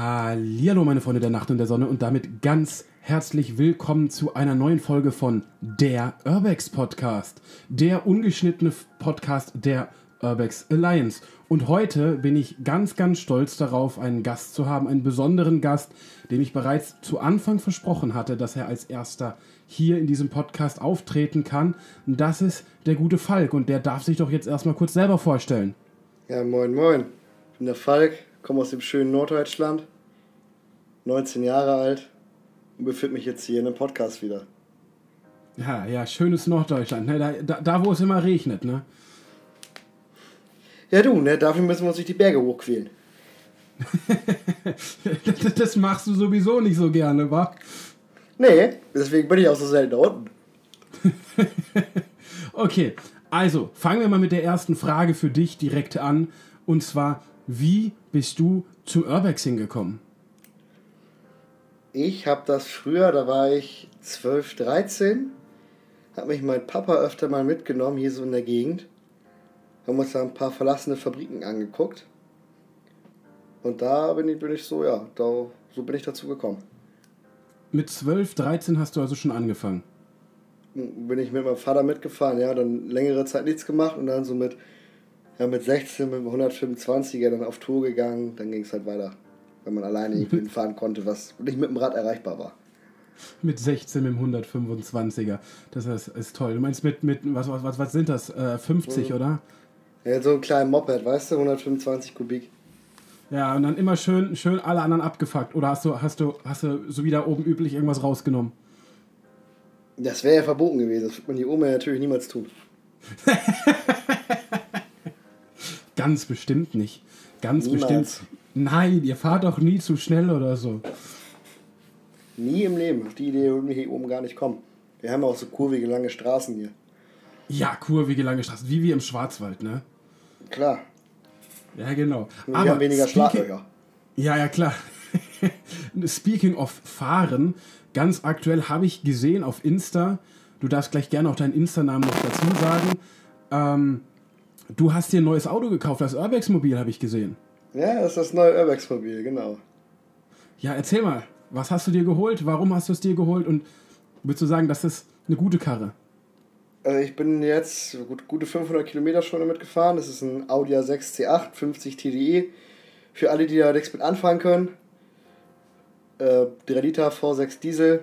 Hallo meine Freunde der Nacht und der Sonne und damit ganz herzlich willkommen zu einer neuen Folge von der Urbex Podcast, der ungeschnittene Podcast der Urbex Alliance. Und heute bin ich ganz, ganz stolz darauf, einen Gast zu haben, einen besonderen Gast, dem ich bereits zu Anfang versprochen hatte, dass er als erster hier in diesem Podcast auftreten kann. Das ist der gute Falk und der darf sich doch jetzt erstmal kurz selber vorstellen. Ja, moin, moin. Ich bin der Falk, komme aus dem schönen Norddeutschland, 19 Jahre alt und befinde mich jetzt hier in einem Podcast wieder. Ja, ja, schönes Norddeutschland, ne? da, da, da wo es immer regnet, ne? Ja, du, ne? Dafür müssen wir uns durch die Berge hochquälen. das machst du sowieso nicht so gerne, wa? Nee, deswegen bin ich auch so selten da unten. okay, also fangen wir mal mit der ersten Frage für dich direkt an. Und zwar, wie bist du zum Urbexing gekommen? Ich habe das früher, da war ich 12, 13, hat mich mein Papa öfter mal mitgenommen, hier so in der Gegend. Haben uns da ein paar verlassene Fabriken angeguckt. Und da bin ich, bin ich so, ja, da, so bin ich dazu gekommen. Mit 12, 13 hast du also schon angefangen? Bin ich mit meinem Vater mitgefahren, ja, dann längere Zeit nichts gemacht und dann so mit, ja, mit 16, mit dem 125er dann auf Tour gegangen, dann ging es halt weiter wenn man alleine irgendwie fahren konnte, was nicht mit dem Rad erreichbar war. Mit 16 mit dem 125er. Das ist, ist toll. Du meinst mit, mit was, was, was sind das? Äh, 50, mhm. oder? Ja, so ein kleiner Moped, weißt du, 125 Kubik. Ja, und dann immer schön, schön alle anderen abgefuckt. Oder hast du, hast du, hast du so wie da oben üblich irgendwas rausgenommen? Das wäre ja verboten gewesen. Das wird man hier oben natürlich niemals tun. Ganz bestimmt nicht. Ganz Niemals. bestimmt. Nein, ihr fahrt doch nie zu schnell oder so. Nie im Leben. Auf die Idee würden wir hier oben gar nicht kommen. Wir haben auch so kurvige, lange Straßen hier. Ja, kurvige, lange Straßen. Wie wir im Schwarzwald, ne? Klar. Ja, genau. Wir Aber haben weniger Schlaglöcher. Ja, ja, klar. speaking of Fahren, ganz aktuell habe ich gesehen auf Insta, du darfst gleich gerne auch deinen Insta-Namen noch dazu sagen, ähm, du hast dir ein neues Auto gekauft, das Urbex-Mobil habe ich gesehen. Ja, das ist das neue Urbex-Mobil, genau. Ja, erzähl mal, was hast du dir geholt? Warum hast du es dir geholt? Und würdest du sagen, das ist eine gute Karre? Also ich bin jetzt gut, gute 500 Kilometer schon damit gefahren. Das ist ein Audi A6 C8, 50 TDI. Für alle, die da nichts mit anfangen können. Äh, 3 Liter V6 Diesel.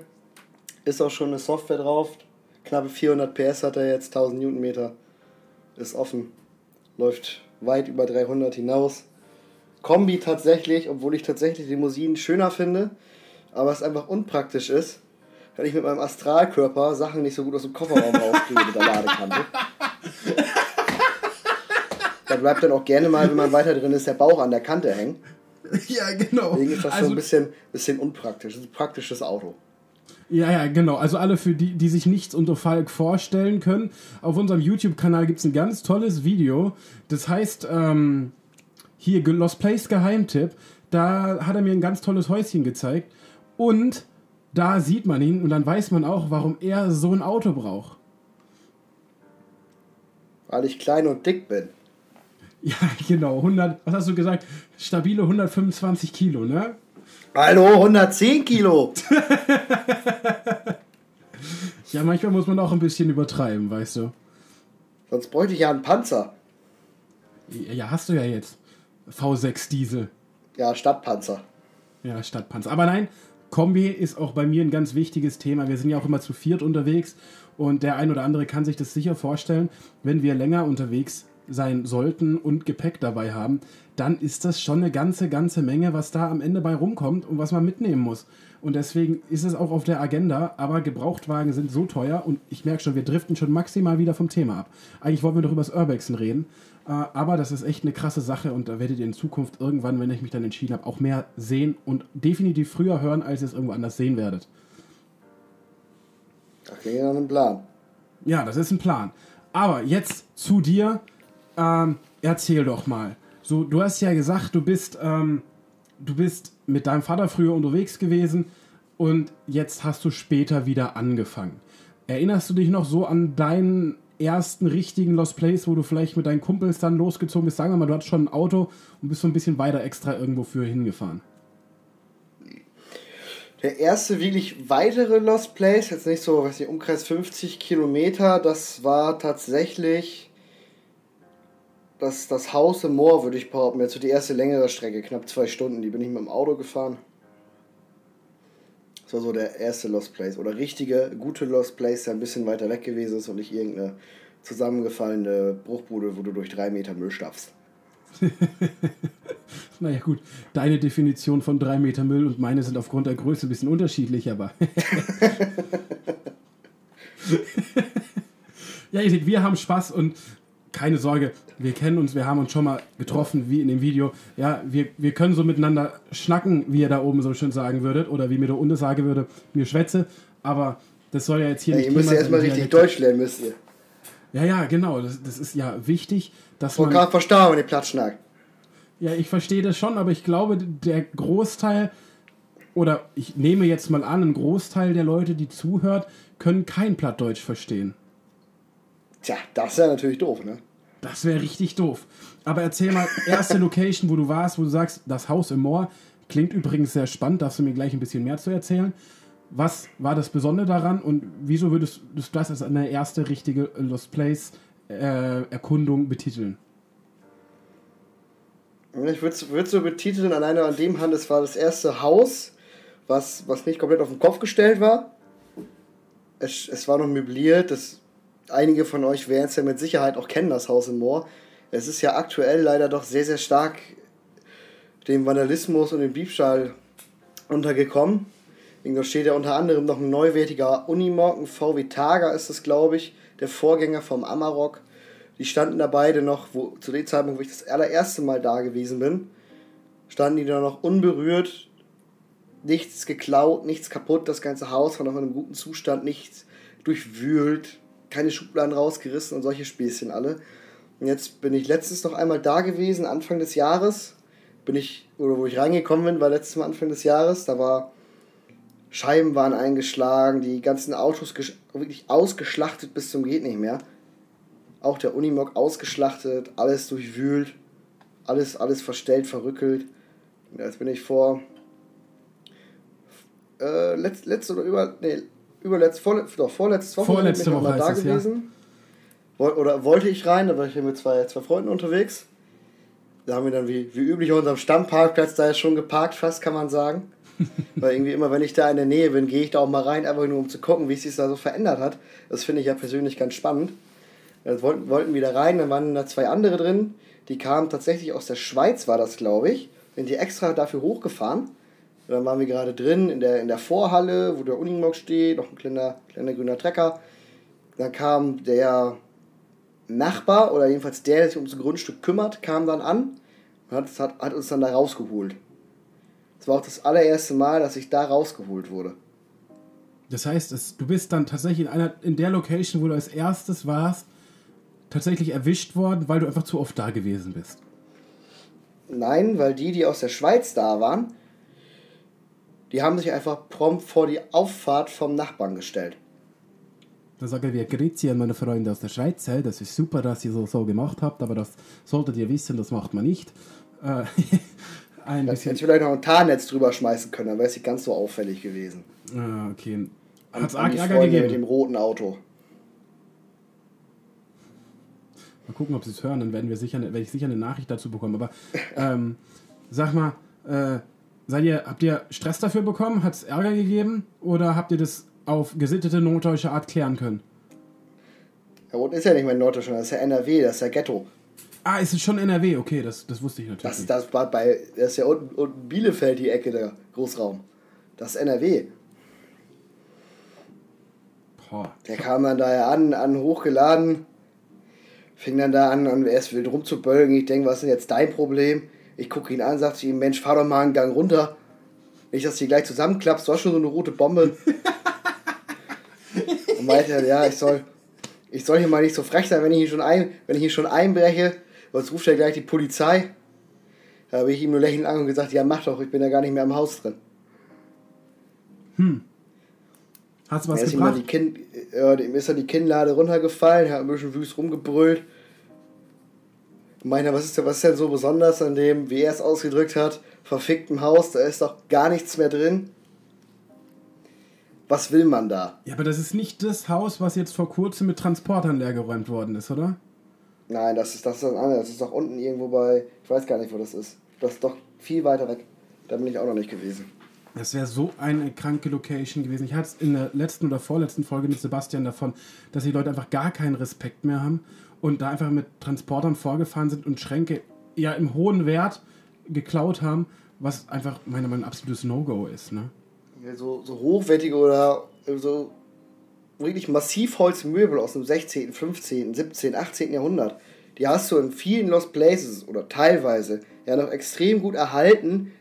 Ist auch schon eine Software drauf. Knappe 400 PS hat er jetzt, 1000 Newtonmeter. Ist offen. Läuft weit über 300 hinaus. Kombi tatsächlich, obwohl ich tatsächlich Limousinen schöner finde, aber es einfach unpraktisch ist, wenn ich mit meinem Astralkörper Sachen nicht so gut aus dem Kofferraum rauskriege mit der Ladekante. da bleibt dann auch gerne mal, wenn man weiter drin ist, der Bauch an der Kante hängen. Ja, genau. Deswegen ist das also, so ein bisschen, bisschen unpraktisch. Das ist ein praktisches Auto. Ja, ja, genau. Also alle für die, die sich nichts unter Falk vorstellen können. Auf unserem YouTube-Kanal gibt es ein ganz tolles Video. Das heißt, ähm, hier Lost Place Geheimtipp, da hat er mir ein ganz tolles Häuschen gezeigt und da sieht man ihn und dann weiß man auch, warum er so ein Auto braucht. Weil ich klein und dick bin. Ja, genau. 100, was hast du gesagt? Stabile 125 Kilo, ne? Hallo, 110 Kilo. ja, manchmal muss man auch ein bisschen übertreiben, weißt du. Sonst bräuchte ich ja einen Panzer. Ja, hast du ja jetzt. V6 Diesel. Ja, Stadtpanzer. Ja, Stadtpanzer. Aber nein, Kombi ist auch bei mir ein ganz wichtiges Thema. Wir sind ja auch immer zu viert unterwegs und der ein oder andere kann sich das sicher vorstellen, wenn wir länger unterwegs sein sollten und Gepäck dabei haben, dann ist das schon eine ganze, ganze Menge, was da am Ende bei rumkommt und was man mitnehmen muss. Und deswegen ist es auch auf der Agenda, aber Gebrauchtwagen sind so teuer und ich merke schon, wir driften schon maximal wieder vom Thema ab. Eigentlich wollten wir doch über das Urbexen reden, äh, aber das ist echt eine krasse Sache und da werdet ihr in Zukunft irgendwann, wenn ich mich dann entschieden habe, auch mehr sehen und definitiv früher hören, als ihr es irgendwo anders sehen werdet. Ach, klingt ja ein Plan. Ja, das ist ein Plan. Aber jetzt zu dir. Ähm, erzähl doch mal. So, du hast ja gesagt, du bist, ähm, du bist mit deinem Vater früher unterwegs gewesen und jetzt hast du später wieder angefangen. Erinnerst du dich noch so an deinen ersten richtigen Lost Place, wo du vielleicht mit deinen Kumpels dann losgezogen bist? Sagen wir mal, du hattest schon ein Auto und bist so ein bisschen weiter extra irgendwo für hingefahren. Der erste wirklich weitere Lost Place, jetzt nicht so, weiß nicht, Umkreis 50 Kilometer, das war tatsächlich das, das Haus im Moor, würde ich behaupten. Jetzt so die erste längere Strecke, knapp zwei Stunden, die bin ich mit dem Auto gefahren. Das war so der erste Lost Place. Oder richtige, gute Lost Place, der ein bisschen weiter weg gewesen ist und nicht irgendeine zusammengefallene Bruchbude, wo du durch drei Meter Müll stapfst. naja gut, deine Definition von drei Meter Müll und meine sind aufgrund der Größe ein bisschen unterschiedlich, aber... ja, ihr seht, wir haben Spaß und keine Sorge, wir kennen uns, wir haben uns schon mal getroffen, wie in dem Video. Ja, wir, wir können so miteinander schnacken, wie ihr da oben so schön sagen würdet, oder wie mir der Unde sagen würde, mir schwätze, aber das soll ja jetzt hier ja, nicht. Ihr müsst ja erstmal richtig Deutsch lernen, müsst ihr. Ja, ja, genau, das, das ist ja wichtig, dass man. Ich gerade verstehen, wenn ihr Platz schnackt. Ja, ich verstehe das schon, aber ich glaube, der Großteil, oder ich nehme jetzt mal an, ein Großteil der Leute, die zuhört, können kein Plattdeutsch verstehen. Tja, das ist ja natürlich doof, ne? Das wäre richtig doof. Aber erzähl mal, erste Location, wo du warst, wo du sagst, das Haus im Moor, klingt übrigens sehr spannend, darfst du mir gleich ein bisschen mehr zu erzählen. Was war das Besondere daran und wieso würdest du das als eine erste richtige Lost Place äh, Erkundung betiteln? Ich würde es so betiteln, alleine an dem Hand, es war das erste Haus, was, was nicht komplett auf den Kopf gestellt war. Es, es war noch möbliert, das einige von euch werden es ja mit Sicherheit auch kennen, das Haus im Moor. Es ist ja aktuell leider doch sehr, sehr stark dem Vandalismus und dem Diebstahl untergekommen. Da steht ja unter anderem noch ein neuwertiger Unimog, ein VW Targa ist es, glaube ich, der Vorgänger vom Amarok. Die standen da beide noch, wo, zu dem Zeitpunkt, wo ich das allererste Mal da gewesen bin, standen die da noch unberührt, nichts geklaut, nichts kaputt, das ganze Haus war noch in einem guten Zustand, nichts durchwühlt, keine Schubladen rausgerissen und solche Späßchen alle. Und jetzt bin ich letztens noch einmal da gewesen, Anfang des Jahres. Bin ich, oder wo ich reingekommen bin, war letztes Mal Anfang des Jahres. Da war Scheiben waren eingeschlagen, die ganzen Autos wirklich ausgeschlachtet bis zum geht nicht mehr. Auch der Unimog ausgeschlachtet, alles durchwühlt, alles, alles verstellt, verrückelt. Jetzt bin ich vor äh, letzt, letzte oder über, nee, überletzt, vorle doch, vorletzte Woche Vorletzte Woche mal da gewesen. Ja. Oder wollte ich rein, da war ich hier mit zwei, zwei Freunden unterwegs. Da haben wir dann wie, wie üblich auf unserem Stammparkplatz da ist schon geparkt, fast kann man sagen. Weil irgendwie immer, wenn ich da in der Nähe bin, gehe ich da auch mal rein, einfach nur um zu gucken, wie es sich da so verändert hat. Das finde ich ja persönlich ganz spannend. Dann wollten, wollten wir da rein, dann waren da zwei andere drin. Die kamen tatsächlich aus der Schweiz, war das, glaube ich. Sind die extra dafür hochgefahren und dann waren wir gerade drin in der, in der Vorhalle, wo der Unimog steht, noch ein kleiner, kleiner grüner Trecker. Dann kam der Nachbar oder jedenfalls der, der sich um das Grundstück kümmert, kam dann an und hat, hat, hat uns dann da rausgeholt. Das war auch das allererste Mal, dass ich da rausgeholt wurde. Das heißt, es, du bist dann tatsächlich in, einer, in der Location, wo du als erstes warst, tatsächlich erwischt worden, weil du einfach zu oft da gewesen bist. Nein, weil die, die aus der Schweiz da waren, die haben sich einfach prompt vor die Auffahrt vom Nachbarn gestellt. Da sagen wir Grüezi an meine Freunde aus der Schweiz. Hey, das ist super, dass ihr so, so gemacht habt, aber das solltet ihr wissen, das macht man nicht. Äh, ein bisschen. Hätte vielleicht noch ein Tarnnetz drüber schmeißen können, dann wäre es nicht ganz so auffällig gewesen. Ah, okay. Hat es Ärger gegeben? Mit dem roten Auto. Mal gucken, ob sie es hören, dann werden wir sicher, werde ich sicher eine Nachricht dazu bekommen. Aber ähm, sag mal, äh, Seid ihr, habt ihr Stress dafür bekommen? Hat es Ärger gegeben? Oder habt ihr das auf gesittete norddeutsche Art klären können? Ja, Rot ist ja nicht mehr Norddeutschland, das ist ja NRW, das ist ja Ghetto. Ah, ist es schon NRW? Okay, das, das wusste ich natürlich. Das, das war bei, das ist ja unten, unten Bielefeld die Ecke der Großraum. Das ist NRW. Boah. Der kam dann da ja an, an hochgeladen, fing dann da an, an erst wild rumzubölgen. Ich denke, was ist denn jetzt dein Problem? Ich gucke ihn an, sage zu ihm, Mensch, fahr doch mal einen Gang runter. Nicht, dass du gleich zusammenklappst, du hast schon so eine rote Bombe. Und meinte er, ja, ich soll, ich soll hier mal nicht so frech sein, wenn ich hier schon, ein, wenn ich hier schon einbreche, sonst ruft er gleich die Polizei. Da habe ich ihm nur lächelnd an und gesagt, ja mach doch, ich bin ja gar nicht mehr im Haus drin. Hm. Hast du was gebracht? Ihm, kind, ja, ihm ist dann die Kinnlade runtergefallen, er hat ein bisschen wüst rumgebrüllt meiner, was ist, denn, was ist denn so besonders an dem, wie er es ausgedrückt hat, verfickten Haus, da ist doch gar nichts mehr drin. Was will man da? Ja, aber das ist nicht das Haus, was jetzt vor kurzem mit Transportern leergeräumt worden ist, oder? Nein, das ist das ist das andere. Das ist doch unten irgendwo bei. Ich weiß gar nicht, wo das ist. Das ist doch viel weiter weg. Da bin ich auch noch nicht gewesen. Das wäre so eine kranke Location gewesen. Ich hatte es in der letzten oder vorletzten Folge mit Sebastian davon, dass die Leute einfach gar keinen Respekt mehr haben und da einfach mit Transportern vorgefahren sind und Schränke ja im hohen Wert geklaut haben, was einfach meiner Meinung nach ein absolutes No-Go ist. Ne? Ja, So, so hochwertige oder so wirklich Massivholzmöbel aus dem 16., 15., 17., 18. Jahrhundert. Die hast du in vielen Lost Places oder teilweise ja noch extrem gut erhalten.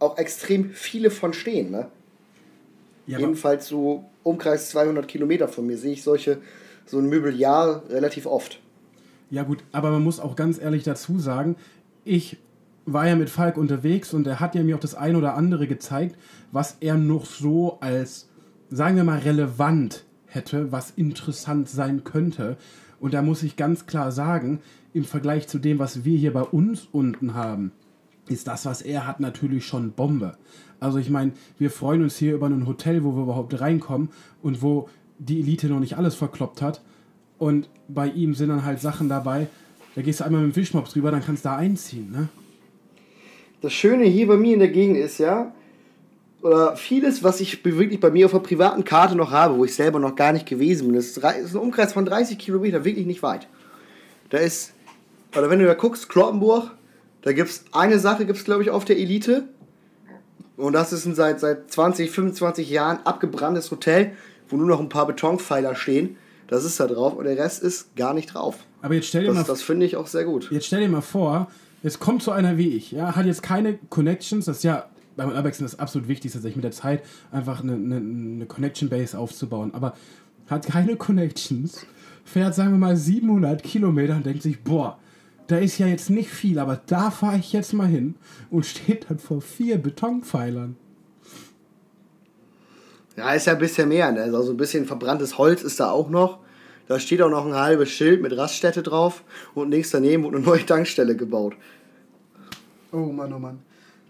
Auch extrem viele von stehen. Ne? Ja, Jedenfalls so Umkreis 200 Kilometer von mir sehe ich solche, so ein Möbeljahr relativ oft. Ja gut, aber man muss auch ganz ehrlich dazu sagen, ich war ja mit Falk unterwegs und er hat ja mir auch das ein oder andere gezeigt, was er noch so als, sagen wir mal, relevant hätte, was interessant sein könnte. Und da muss ich ganz klar sagen, im Vergleich zu dem, was wir hier bei uns unten haben, ist das, was er hat, natürlich schon Bombe. Also ich meine, wir freuen uns hier über ein Hotel, wo wir überhaupt reinkommen und wo die Elite noch nicht alles verkloppt hat. Und bei ihm sind dann halt Sachen dabei, da gehst du einmal mit dem Fischmops drüber, dann kannst du da einziehen, ne? Das Schöne hier bei mir in der Gegend ist ja, oder vieles, was ich wirklich bei mir auf der privaten Karte noch habe, wo ich selber noch gar nicht gewesen bin, das ist ein Umkreis von 30 Kilometer, wirklich nicht weit. Da ist, oder wenn du da guckst, Kloppenburg, da gibt es eine Sache, gibt es glaube ich auf der Elite. Und das ist ein seit, seit 20, 25 Jahren abgebranntes Hotel, wo nur noch ein paar Betonpfeiler stehen. Das ist da drauf und der Rest ist gar nicht drauf. Aber jetzt stell dir mal Das, das finde ich auch sehr gut. Jetzt stell dir mal vor, jetzt kommt so einer wie ich, ja, hat jetzt keine Connections, das ist ja beim Urbexen das absolut Wichtigste, sich mit der Zeit einfach eine, eine, eine Connection Base aufzubauen, aber hat keine Connections, fährt, sagen wir mal, 700 Kilometer und denkt sich, boah, da ist ja jetzt nicht viel, aber da fahre ich jetzt mal hin und steht dann vor vier Betonpfeilern. Ja, ist ja ein bisschen mehr. Ne? Also ein bisschen verbranntes Holz ist da auch noch. Da steht auch noch ein halbes Schild mit Raststätte drauf und links daneben wurde eine neue Tankstelle gebaut. Oh Mann, oh Mann.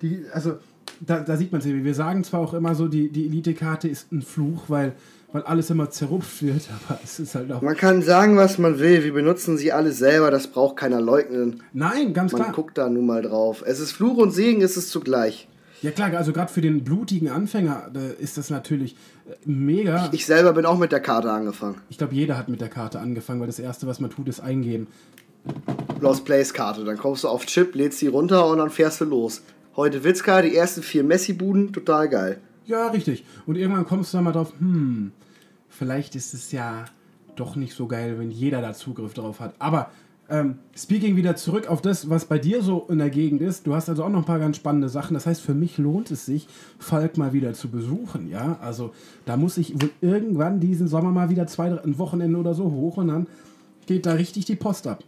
Die, also, da, da sieht man es eben. Wir sagen zwar auch immer so, die, die Elite-Karte ist ein Fluch, weil, weil alles immer zerrupft wird, aber es ist halt auch. Man kann sagen, was man will. Wir benutzen sie alle selber. Das braucht keiner leugnen. Nein, ganz Man klar. guckt da nun mal drauf. Es ist Fluch und Segen, ist es zugleich. Ja, klar, also gerade für den blutigen Anfänger ist das natürlich äh, mega. Ich selber bin auch mit der Karte angefangen. Ich glaube, jeder hat mit der Karte angefangen, weil das Erste, was man tut, ist eingeben. Lost Place Karte. Dann kommst du auf Chip, lädst die runter und dann fährst du los. Heute Witzka, die ersten vier Messi-Buden, total geil. Ja, richtig. Und irgendwann kommst du dann mal drauf, hm, vielleicht ist es ja doch nicht so geil, wenn jeder da Zugriff drauf hat. Aber ähm, speaking wieder zurück auf das, was bei dir so in der Gegend ist. Du hast also auch noch ein paar ganz spannende Sachen. Das heißt, für mich lohnt es sich, Falk mal wieder zu besuchen. Ja, also da muss ich wohl irgendwann diesen Sommer mal wieder zwei, drei- ein Wochenende oder so hoch und dann geht da richtig die Post ab.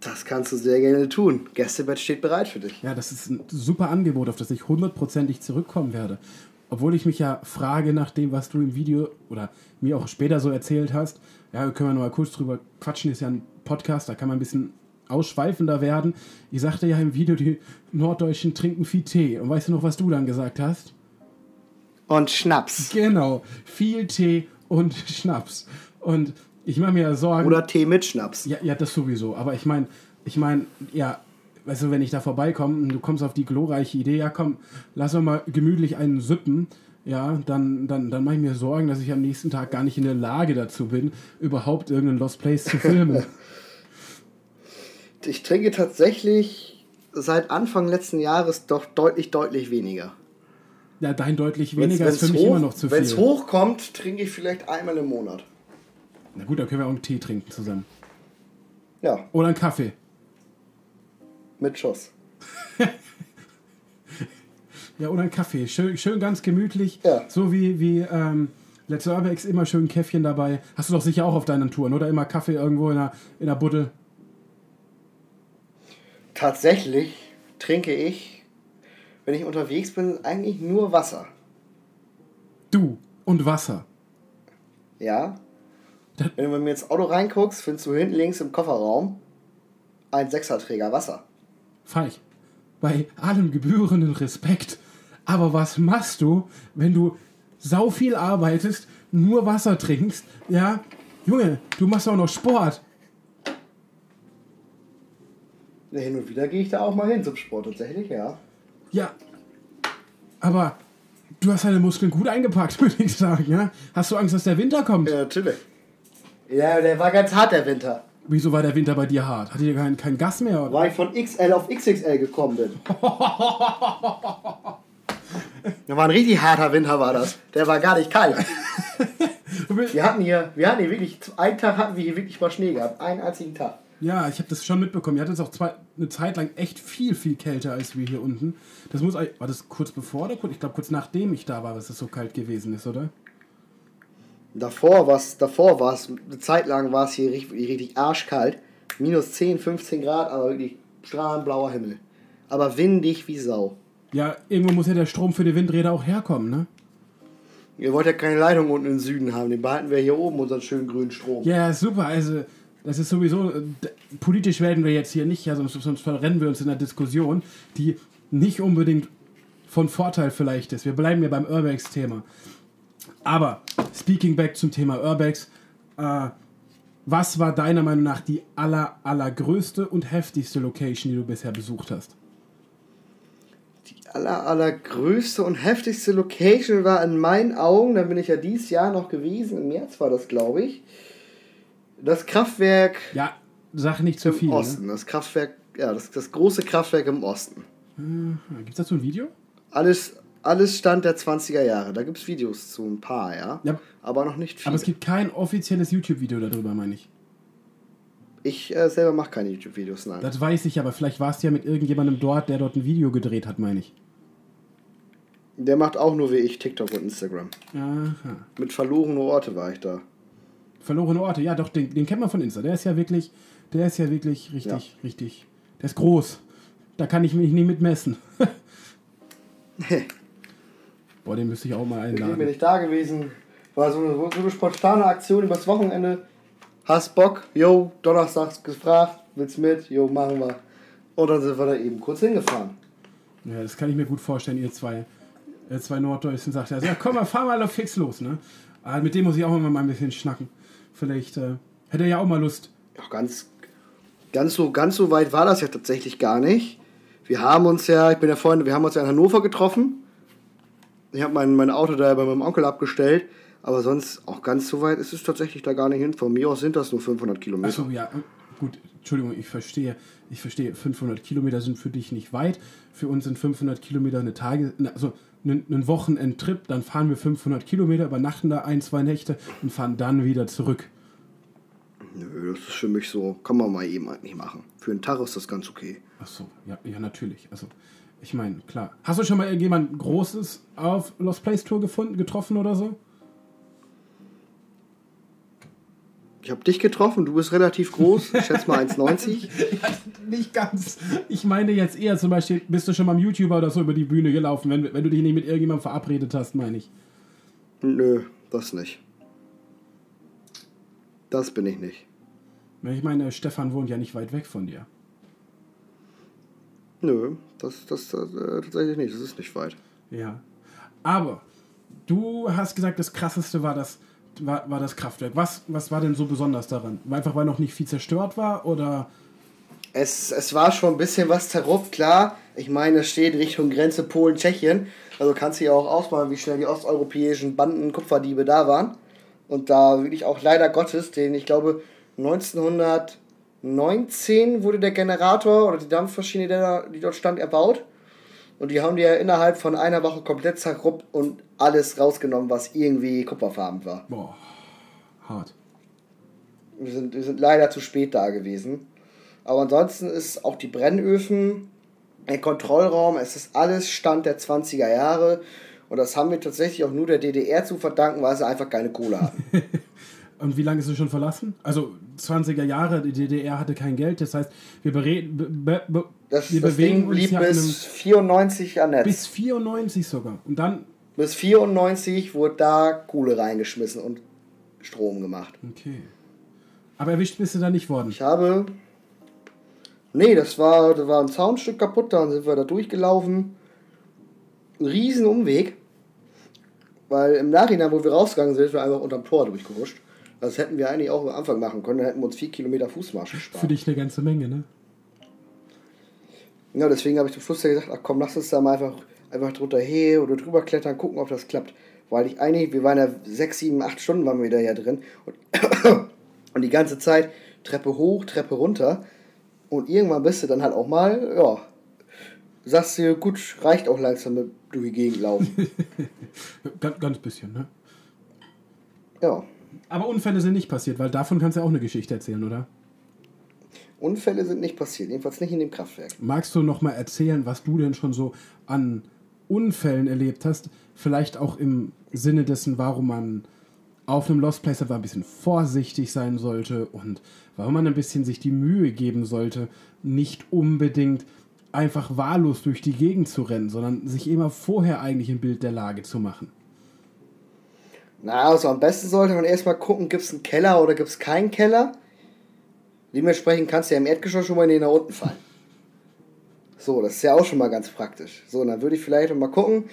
Das kannst du sehr gerne tun. Gästebett steht bereit für dich. Ja, das ist ein super Angebot, auf das ich hundertprozentig zurückkommen werde. Obwohl ich mich ja frage nach dem, was du im Video oder mir auch später so erzählt hast. Ja, können wir noch mal kurz drüber quatschen. Ist ja ein Podcast, da kann man ein bisschen ausschweifender werden. Ich sagte ja im Video, die Norddeutschen trinken viel Tee. Und weißt du noch, was du dann gesagt hast? Und Schnaps. Genau, viel Tee und Schnaps. Und ich mache mir ja Sorgen. Oder Tee mit Schnaps. Ja, ja, das sowieso. Aber ich meine, ich meine, ja, weißt du, wenn ich da vorbeikomme und du kommst auf die glorreiche Idee, ja komm, lass uns mal gemütlich einen sippen, ja, dann, dann, dann mache ich mir Sorgen, dass ich am nächsten Tag gar nicht in der Lage dazu bin, überhaupt irgendeinen Lost Place zu filmen. Ich trinke tatsächlich seit Anfang letzten Jahres doch deutlich, deutlich weniger. ja, dein deutlich weniger ist für mich immer noch zu Wenn es viel. hochkommt, trinke ich vielleicht einmal im Monat. Na gut, dann können wir auch einen Tee trinken zusammen. Ja, Oder einen Kaffee. mit Schuss. Ja, oder einen Kaffee. Schön, schön ganz gemütlich. Ja. So wie, wie ähm, Let's Urbex immer schön ein Käffchen dabei. Hast du doch sicher auch auf deinen Touren, oder? Immer Kaffee irgendwo in der, in der Buddel. Tatsächlich trinke ich, wenn ich unterwegs bin, eigentlich nur Wasser. Du und Wasser. Ja. Das- Wenn du mir ins Auto reinguckst, findest du hinten links im Kofferraum ein Sechserträger Wasser. Falk, bei allem gebührenden Respekt. Aber was machst du, wenn du sau viel arbeitest, nur Wasser trinkst, ja, Junge, du machst auch noch Sport. Ja, hin und wieder gehe ich da auch mal hin zum Sport, tatsächlich, ja. Ja, aber du hast deine Muskeln gut eingepackt, würde ich sagen, ja? Hast du Angst, dass der Winter kommt? Ja, natürlich. Ja, der war ganz hart, der Winter. Wieso war der Winter bei dir hart? Hattet ihr kein, kein Gas mehr? Oder? Weil ich von XL auf XXL gekommen bin. Das war ein richtig harter Winter, war das. Der war gar nicht kalt. Wir hatten hier, wir hatten hier wirklich, einen Tag hatten wir hier wirklich mal Schnee gehabt. Einen einzigen Tag. Ja, ich habe das schon mitbekommen. Ihr hattet auch zwei, eine Zeit lang echt viel, viel kälter als wir hier unten. Das muss, war das kurz bevor oder kurz? Ich glaube, kurz nachdem ich da war, dass es so kalt gewesen ist, oder? Davor war es, davor war es, eine Zeit lang war es hier richtig, richtig arschkalt. Minus 10, 15 Grad, aber wirklich strahlend blauer Himmel. Aber windig wie Sau. Ja, irgendwo muss ja der Strom für die Windräder auch herkommen, ne? Ihr wollt ja keine Leitung unten im Süden haben, den behalten wir hier oben, unseren schönen grünen Strom. Ja, super. Also, das ist sowieso. äh, Politisch werden wir jetzt hier nicht, ja, sonst, sonst verrennen wir uns in einer Diskussion, die nicht unbedingt von Vorteil vielleicht ist. Wir bleiben ja beim Urbex-Thema. Aber, speaking back zum Thema Urbex, äh, was war deiner Meinung nach die aller, allergrößte und heftigste Location, die du bisher besucht hast? Aller, allergrößte und heftigste Location war in meinen Augen, da bin ich ja dieses Jahr noch gewesen, im März war das, glaube ich, das Kraftwerk Ja, sag nicht zu im viel. Ne? Osten. Das Kraftwerk, ja, das, das große Kraftwerk im Osten. Gibt es dazu ein Video? Alles, alles Stand der 20er Jahre. Da gibt es Videos zu ein paar, ja. Ja. Aber noch nicht viele. Aber es gibt kein offizielles YouTube-Video darüber, meine ich. ich äh, selber mache keine YouTube-Videos, nein. Das weiß ich, aber vielleicht warst du ja mit irgendjemandem dort, der dort ein Video gedreht hat, meine ich. Der macht auch nur wie ich TikTok und Instagram. Aha. Mit verlorene Orte war ich da. Verlorene Orte, ja doch, den, den kennt man von Insta. Der ist ja wirklich, der ist ja wirklich richtig, richtig. Der ist groß. Da kann ich mich nicht mit messen. Boah, den müsste ich auch mal Ich bin einladen. nicht da gewesen. War so eine, so eine spontane Aktion übers Wochenende. Hast Bock? Jo, donnerstags gefragt. Willst mit? Jo, machen wir. Und dann sind wir da eben kurz hingefahren. Ja, das kann ich mir gut vorstellen, ihr zwei, zwei Norddeutschen sagt ja, ja, komm mal, fahr mal auf fix los, ne? Aber mit dem muss ich auch immer mal ein bisschen schnacken. Vielleicht äh, hätte er ja auch mal Lust. Ja, ganz, ganz, so, ganz so weit war das ja tatsächlich gar nicht. Wir haben uns ja, ich bin ja vorhin, wir haben uns ja in Hannover getroffen. Ich habe mein, mein Auto da bei meinem Onkel abgestellt. Aber sonst auch ganz so weit ist es tatsächlich da gar nicht hin. Von mir aus sind das nur 500 Kilometer. Achso, ja, äh, gut, Entschuldigung, ich verstehe. Ich verstehe, 500 Kilometer sind für dich nicht weit. Für uns sind 500 Kilometer eine Tage, also ein, ein Wochenendtrip. Dann fahren wir 500 Kilometer, übernachten da ein, zwei Nächte und fahren dann wieder zurück. Nö, das ist für mich so, kann man mal eben eigentlich machen. Für einen Tag ist das ganz okay. Achso, ja, ja, natürlich. Also, ich meine, klar. Hast du schon mal irgendjemand Großes auf Lost Place Tour gefunden, getroffen oder so? Ich habe dich getroffen, du bist relativ groß, ich schätze mal 1,90. Ja, nicht ganz. Ich meine jetzt eher zum Beispiel, bist du schon mal am YouTuber oder so über die Bühne gelaufen, wenn, wenn du dich nicht mit irgendjemandem verabredet hast, meine ich. Nö, das nicht. Das bin ich nicht. Ich meine, Stefan wohnt ja nicht weit weg von dir. Nö, das, das, das äh, tatsächlich nicht, das ist nicht weit. Ja. Aber du hast gesagt, das krasseste war das, war, war das Kraftwerk. Was, was war denn so besonders daran? Einfach weil noch nicht viel zerstört war oder. Es, es war schon ein bisschen was zerrupft, klar. Ich meine, es steht Richtung Grenze Polen-Tschechien. Also kannst du ja auch ausmalen, wie schnell die osteuropäischen Banden Kupferdiebe da waren. Und da wirklich auch leider Gottes, den ich glaube 1919 wurde der Generator oder die Dampfmaschine, die dort stand, erbaut. Und die haben die ja innerhalb von einer Woche komplett zerruppt und alles rausgenommen, was irgendwie kupferfarben war. Boah, hart. Wir sind, wir sind leider zu spät da gewesen. Aber ansonsten ist auch die Brennöfen, der Kontrollraum, es ist alles Stand der 20er Jahre. Und das haben wir tatsächlich auch nur der DDR zu verdanken, weil sie einfach keine Kohle hatten. Und wie lange ist es schon verlassen? Also 20er Jahre, die DDR hatte kein Geld, das heißt, wir, bere be, be, Das, wir das bewegen Ding uns blieb ja in bis einem, 94 an Netz. Bis, bis 94 sogar. Und dann, 94 wurde da Kohle reingeschmissen und Strom gemacht. okay. Aber erwischt bist du da nicht worden. Ich habe. Nee, das war, da war ein Zaunstück kaputt, dann sind wir da durchgelaufen. Ein riesen Umweg. Weil im Nachhinein, wo wir rausgegangen sind, sind wir einfach unterm Tor durchgerutscht. Das hätten wir eigentlich auch am Anfang machen können. Dann hätten wir uns vier Kilometer Fußmarsch gespart. Für dich eine ganze Menge, ne? Ja, deswegen habe ich zum Schluss ja gesagt, ach komm, lass uns da mal einfach, einfach drunter her oder drüber klettern, gucken, ob das klappt. Weil ich eigentlich, wir waren ja sechs, sieben, acht Stunden waren wir da ja drin. Und, und die ganze Zeit Treppe hoch, Treppe runter. Und irgendwann bist du dann halt auch mal, ja, sagst du, gut, reicht auch langsam mit durch die Gegend laufen. ganz, ganz bisschen, ne? Ja. Aber Unfälle sind nicht passiert, weil davon kannst du ja auch eine Geschichte erzählen, oder? Unfälle sind nicht passiert, jedenfalls nicht in dem Kraftwerk. Magst du noch mal erzählen, was du denn schon so an Unfällen erlebt hast? Vielleicht auch im Sinne dessen, warum man auf einem Lost Place ein bisschen vorsichtig sein sollte und warum man ein bisschen sich die Mühe geben sollte, nicht unbedingt einfach wahllos durch die Gegend zu rennen, sondern sich immer vorher eigentlich ein Bild der Lage zu machen. Na, also am besten sollte man erstmal gucken, gibt es einen Keller oder gibt es keinen Keller. Dementsprechend kannst du ja im Erdgeschoss schon mal in den nach unten fallen. So, das ist ja auch schon mal ganz praktisch. So, dann würde ich vielleicht mal gucken,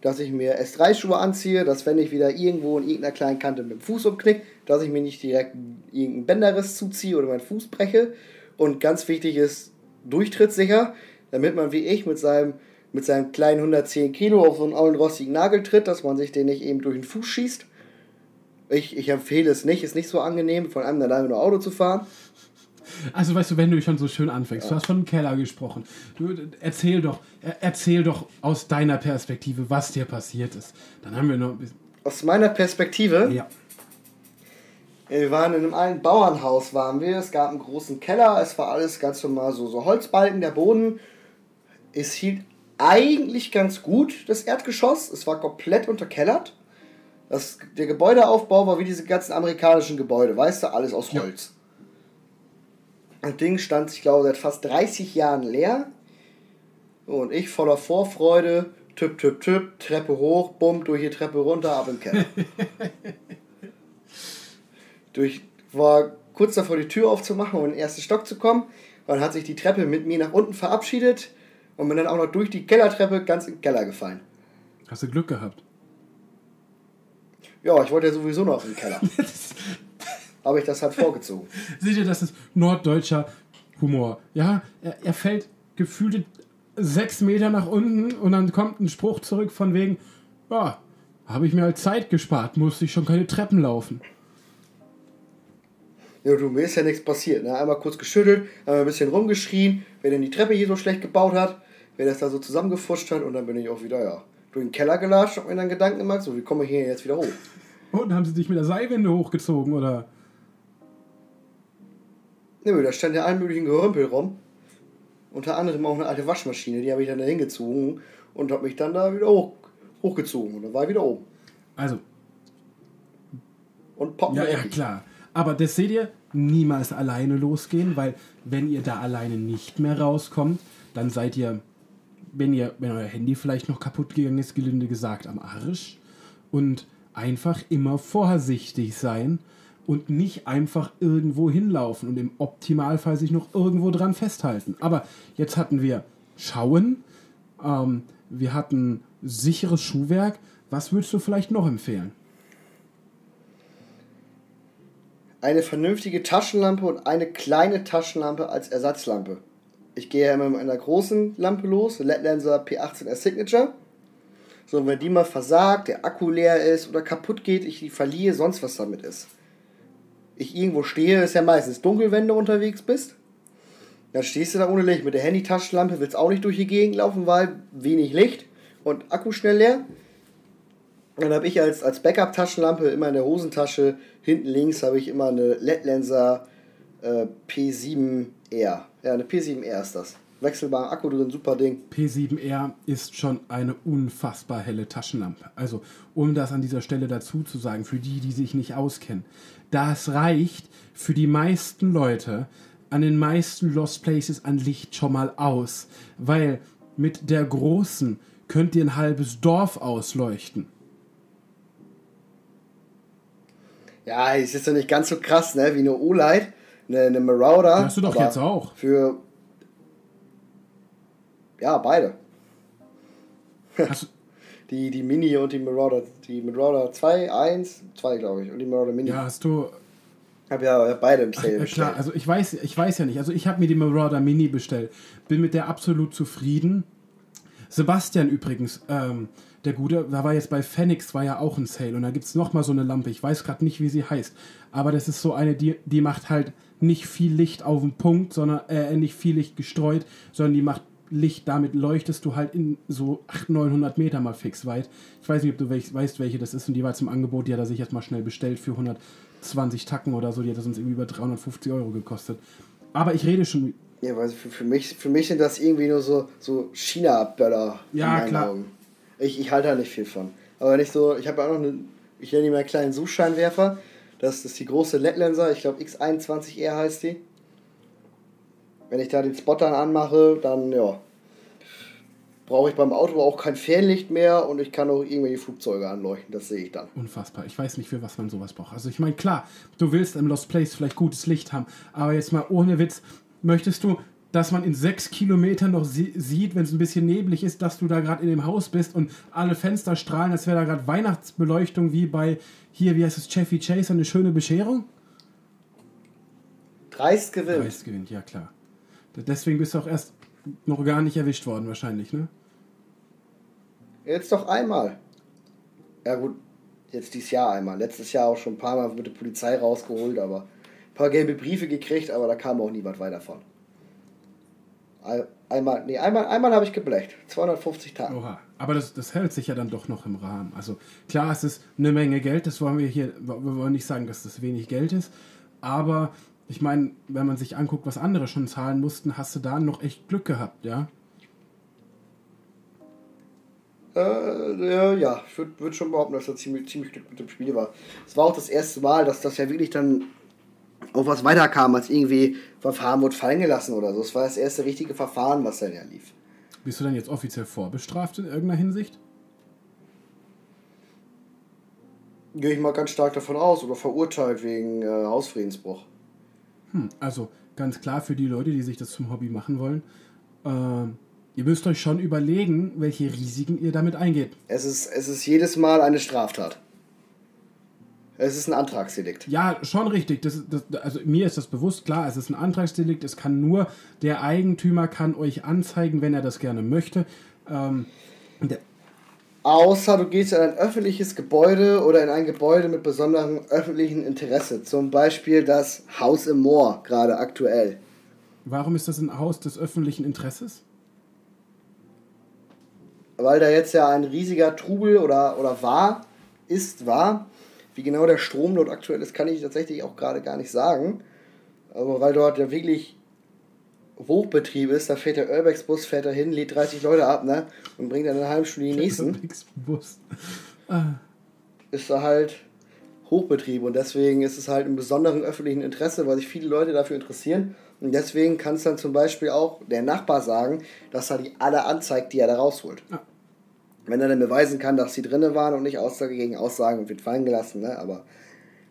dass ich mir S3-Schuhe anziehe, dass wenn ich wieder irgendwo in irgendeiner kleinen Kante mit dem Fuß umknick, dass ich mir nicht direkt irgendeinen Bänderriss zuziehe oder meinen Fuß breche. Und ganz wichtig ist, durchtrittssicher, damit man wie ich mit seinem, mit seinem kleinen 110 Kilo auf so einen alten rostigen Nagel tritt, dass man sich den nicht eben durch den Fuß schießt. Ich, ich empfehle es nicht, ist nicht so angenehm, von einem alleine nur Auto zu fahren. Also weißt du, wenn du schon so schön anfängst, ja. du hast von dem Keller gesprochen. Du, erzähl doch, erzähl doch aus deiner Perspektive, was dir passiert ist. Dann haben wir noch ein bisschen. Aus meiner Perspektive? Ja. Wir waren in einem alten Bauernhaus, waren wir. Es gab einen großen Keller, es war alles ganz normal, so, so Holzbalken, der Boden. Es hielt eigentlich ganz gut, das Erdgeschoss. Es war komplett unterkellert. Das, der Gebäudeaufbau war wie diese ganzen amerikanischen Gebäude, weißt du, alles aus Holz. Ja. Das Ding stand, ich glaube, seit fast 30 Jahren leer. Und ich voller Vorfreude, tipp, tipp, tipp, Treppe hoch, bumm, durch die Treppe runter, ab im Keller. durch, war kurz davor, die Tür aufzumachen, um in den ersten Stock zu kommen. Dann hat sich die Treppe mit mir nach unten verabschiedet und bin dann auch noch durch die Kellertreppe ganz in den Keller gefallen. Hast du Glück gehabt? Ja, ich wollte ja sowieso noch in den Keller. habe ich das halt vorgezogen. Ihr, das ist norddeutscher Humor. Ja, er, er fällt gefühlte sechs Meter nach unten und dann kommt ein Spruch zurück von wegen, ja, habe ich mir halt Zeit gespart, musste ich schon keine Treppen laufen. Ja, du, mir ist ja nichts passiert. Ne? Einmal kurz geschüttelt, einmal ein bisschen rumgeschrien, wer denn die Treppe hier so schlecht gebaut hat, wer das da so zusammengefuscht hat und dann bin ich auch wieder, ja, durch den Keller gelatscht und mir dann Gedanken gemacht, so, wie komme ich hier jetzt wieder hoch? Und haben sie dich mit der Seilwinde hochgezogen, oder? Nö, da stand ja allen möglichen Gerümpel rum. Unter anderem auch eine alte Waschmaschine, die habe ich dann da hingezogen und habe mich dann da wieder hoch, hochgezogen und dann war ich wieder oben. Also. Und poppen. Ja, ja, klar. Aber das seht ihr, niemals alleine losgehen, weil wenn ihr da alleine nicht mehr rauskommt, dann seid ihr, wenn ihr, wenn euer Handy vielleicht noch kaputt gegangen ist, gelinde gesagt, am Arsch. Und einfach immer vorsichtig sein und nicht einfach irgendwo hinlaufen und im Optimalfall sich noch irgendwo dran festhalten. Aber jetzt hatten wir Schauen, ähm, wir hatten sicheres Schuhwerk. Was würdest du vielleicht noch empfehlen? Eine vernünftige Taschenlampe und eine kleine Taschenlampe als Ersatzlampe. Ich gehe ja immer mit einer großen Lampe los, LED Lenser P18R Signature. So, wenn die mal versagt, der Akku leer ist oder kaputt geht, ich die verliere, sonst was damit ist ich irgendwo stehe, ist ja meistens dunkel, wenn du unterwegs bist. Dann stehst du da ohne Licht. Mit der Handy-Taschenlampe willst auch nicht durch die Gegend laufen, weil wenig Licht und Akku schnell leer. Dann habe ich als, als Backup-Taschenlampe immer in der Hosentasche, hinten links habe ich immer eine LED-Lenser äh, P7R. Ja, eine P7R ist das wechselbaren Akku drin, super Ding. P7R ist schon eine unfassbar helle Taschenlampe. Also, um das an dieser Stelle dazu zu sagen, für die, die sich nicht auskennen, das reicht für die meisten Leute an den meisten Lost Places an Licht schon mal aus, weil mit der großen könnt ihr ein halbes Dorf ausleuchten. Ja, ist jetzt ja nicht ganz so krass, ne, wie eine O-Light, eine, eine Marauder. Hast du doch jetzt auch. Für ja, beide. Hast, Die, die Mini und die Marauder. Die Marauder 2, 1, 2 glaube ich. Und die Marauder Mini. Ja, hast du. Ich habe ja beide im Sale Ja, bestellt. klar, also ich weiß, ich weiß ja nicht. Also ich habe mir die Marauder Mini bestellt. Bin mit der absolut zufrieden. Sebastian übrigens, ähm, der Gute, da war jetzt bei Phoenix, war ja auch ein Sale. Und da gibt es nochmal so eine Lampe. Ich weiß gerade nicht, wie sie heißt. Aber das ist so eine, die, die macht halt nicht viel Licht auf den Punkt, sondern äh, nicht viel Licht gestreut, sondern die macht Licht, damit leuchtest du halt in so 800, 900 Meter mal fix weit. Ich weiß nicht, ob du welch, weißt, welche das ist und die war zum Angebot, die hat er sich jetzt mal schnell bestellt für 120 Tacken oder so, die hat das uns irgendwie über 350 Euro gekostet. Aber ich rede schon, Ja, weil für, für, mich, für mich sind das irgendwie nur so, so China-Böller. in Ja, klar. Augen. Ich, ich halte da nicht viel von. Aber nicht so, ich habe ja auch noch eine, ich nenne die mal einen kleinen Suchscheinwerfer. Das ist die große LED-Lenser, ich glaube X21R heißt die. Wenn ich da den Spot dann anmache, dann ja. Brauche ich beim Auto auch kein Fernlicht mehr und ich kann auch irgendwelche Flugzeuge anleuchten, das sehe ich dann. Unfassbar. Ich weiß nicht, für was man sowas braucht. Also ich meine, klar, du willst im Lost Place vielleicht gutes Licht haben, aber jetzt mal ohne Witz, möchtest du, dass man in sechs Kilometern noch sie sieht, wenn es ein bisschen neblig ist, dass du da gerade in dem Haus bist und alle Fenster strahlen, als wäre da gerade Weihnachtsbeleuchtung wie bei hier, wie heißt es, Chevy Chase, eine schöne Bescherung? Dreist gewinnt. Preis gewinnt, ja klar. Deswegen bist du auch erst noch gar nicht erwischt worden wahrscheinlich, ne? Jetzt doch einmal. Ja gut, jetzt dieses Jahr einmal. Letztes Jahr auch schon ein paar Mal mit der Polizei rausgeholt, aber paar gelbe Briefe gekriegt, aber da kam auch nie was weiter von. Ein- Einmal, nee, einmal, einmal habe ich geblecht. 250 Tage. Oha, aber das, das hält sich ja dann doch noch im Rahmen. Also klar, es ist eine Menge Geld, das wollen wir hier, wir wollen nicht sagen, dass das wenig Geld ist, aber ich meine, wenn man sich anguckt, was andere schon zahlen mussten, hast du da noch echt Glück gehabt, ja? Äh, ja, ja, ich würde würd schon behaupten, dass das ziemlich, ziemlich Glück mit dem Spiel war. Es war auch das erste Mal, dass das ja wirklich dann auf was weiterkam, als irgendwie Verfahren wurde fallen gelassen oder so. Es war das erste richtige Verfahren, was dann ja lief. Bist du dann jetzt offiziell vorbestraft in irgendeiner Hinsicht? Gehe ich mal ganz stark davon aus oder verurteilt wegen äh, Hausfriedensbruch. Hm, also ganz klar für die Leute, die sich das zum Hobby machen wollen, ähm, ihr müsst euch schon überlegen, welche Risiken ihr damit eingeht. Es ist, es ist jedes Mal eine Straftat. Es ist ein Antragsdelikt. Ja, schon richtig. Das, das, also mir ist das bewusst, klar, es ist ein Antragsdelikt. Es kann nur, der Eigentümer kann euch anzeigen, wenn er das gerne möchte. Ähm, Außer du gehst in ein öffentliches Gebäude oder in ein Gebäude mit besonderem öffentlichen Interesse. Zum Beispiel das Haus im Moor, gerade aktuell. warum ist das ein Haus des öffentlichen Interesses? Weil da jetzt ja ein riesiger Trubel oder, oder war, ist, war. Wie genau der Strom dort aktuell ist, kann ich tatsächlich auch gerade gar nicht sagen. Aber weil dort ja wirklich Hochbetrieb ist, da fährt der Urbex-Bus, fährt da hin, lädt 30 Leute ab, ne? Und bringt dann in einer halben Stunde die nächsten. Nix bewusst. ist da halt Hochbetrieb und deswegen ist es halt im besonderen öffentlichen Interesse, weil sich viele Leute dafür interessieren und deswegen kann es dann zum Beispiel auch der Nachbar sagen, dass er die alle anzeigt, die er da rausholt. Ja. Wenn er dann beweisen kann, dass sie drinnen waren und nicht Aussage gegen Aussagen und wird fallen gelassen, ne? aber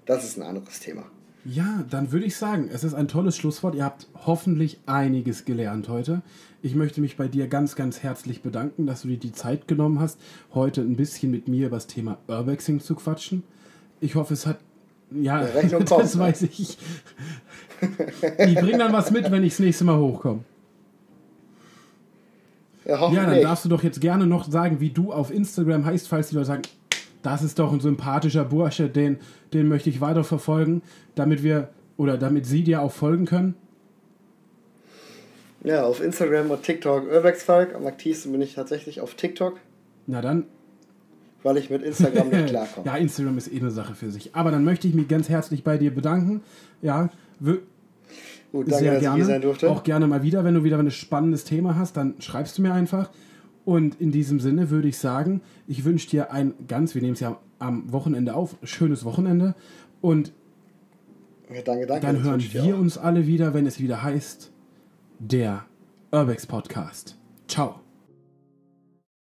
das ist ein anderes Thema. Ja, dann würde ich sagen, es ist ein tolles Schlusswort. Ihr habt hoffentlich einiges gelernt heute. Ich möchte mich bei dir ganz, ganz herzlich bedanken, dass du dir die Zeit genommen hast, heute ein bisschen mit mir über das Thema Urbexing zu quatschen. Ich hoffe, es hat. Ja, Rechnung kommt, das ne? weiß ich. Ich bringe dann was mit, wenn ich das nächste Mal hochkomme. Ja, Ja, dann darfst du doch jetzt gerne noch sagen, wie du auf Instagram heißt, falls die Leute sagen, das ist doch ein sympathischer Bursche, den, den möchte ich weiterverfolgen, damit wir oder damit sie dir auch folgen können. ja, auf Instagram und TikTok Urbexfalk. Am aktivsten bin ich tatsächlich auf TikTok, Na dann, weil ich mit Instagram nicht klarkomme. ja, Instagram ist eh eine Sache für sich. Aber dann möchte ich mich ganz herzlich bei dir bedanken. Ja, Gut, danke, sehr dass ich hier sein gerne. durfte. Auch gerne mal wieder, wenn du wieder ein spannendes Thema hast, dann schreibst du mir einfach. Und in diesem Sinne würde ich sagen, ich wünsche dir ein ganz, wir nehmen es ja am Wochenende auf, schönes Wochenende. Und ja, danke, danke. dann hören wir uns alle wieder, wenn es wieder heißt, der Urbex Podcast. Ciao.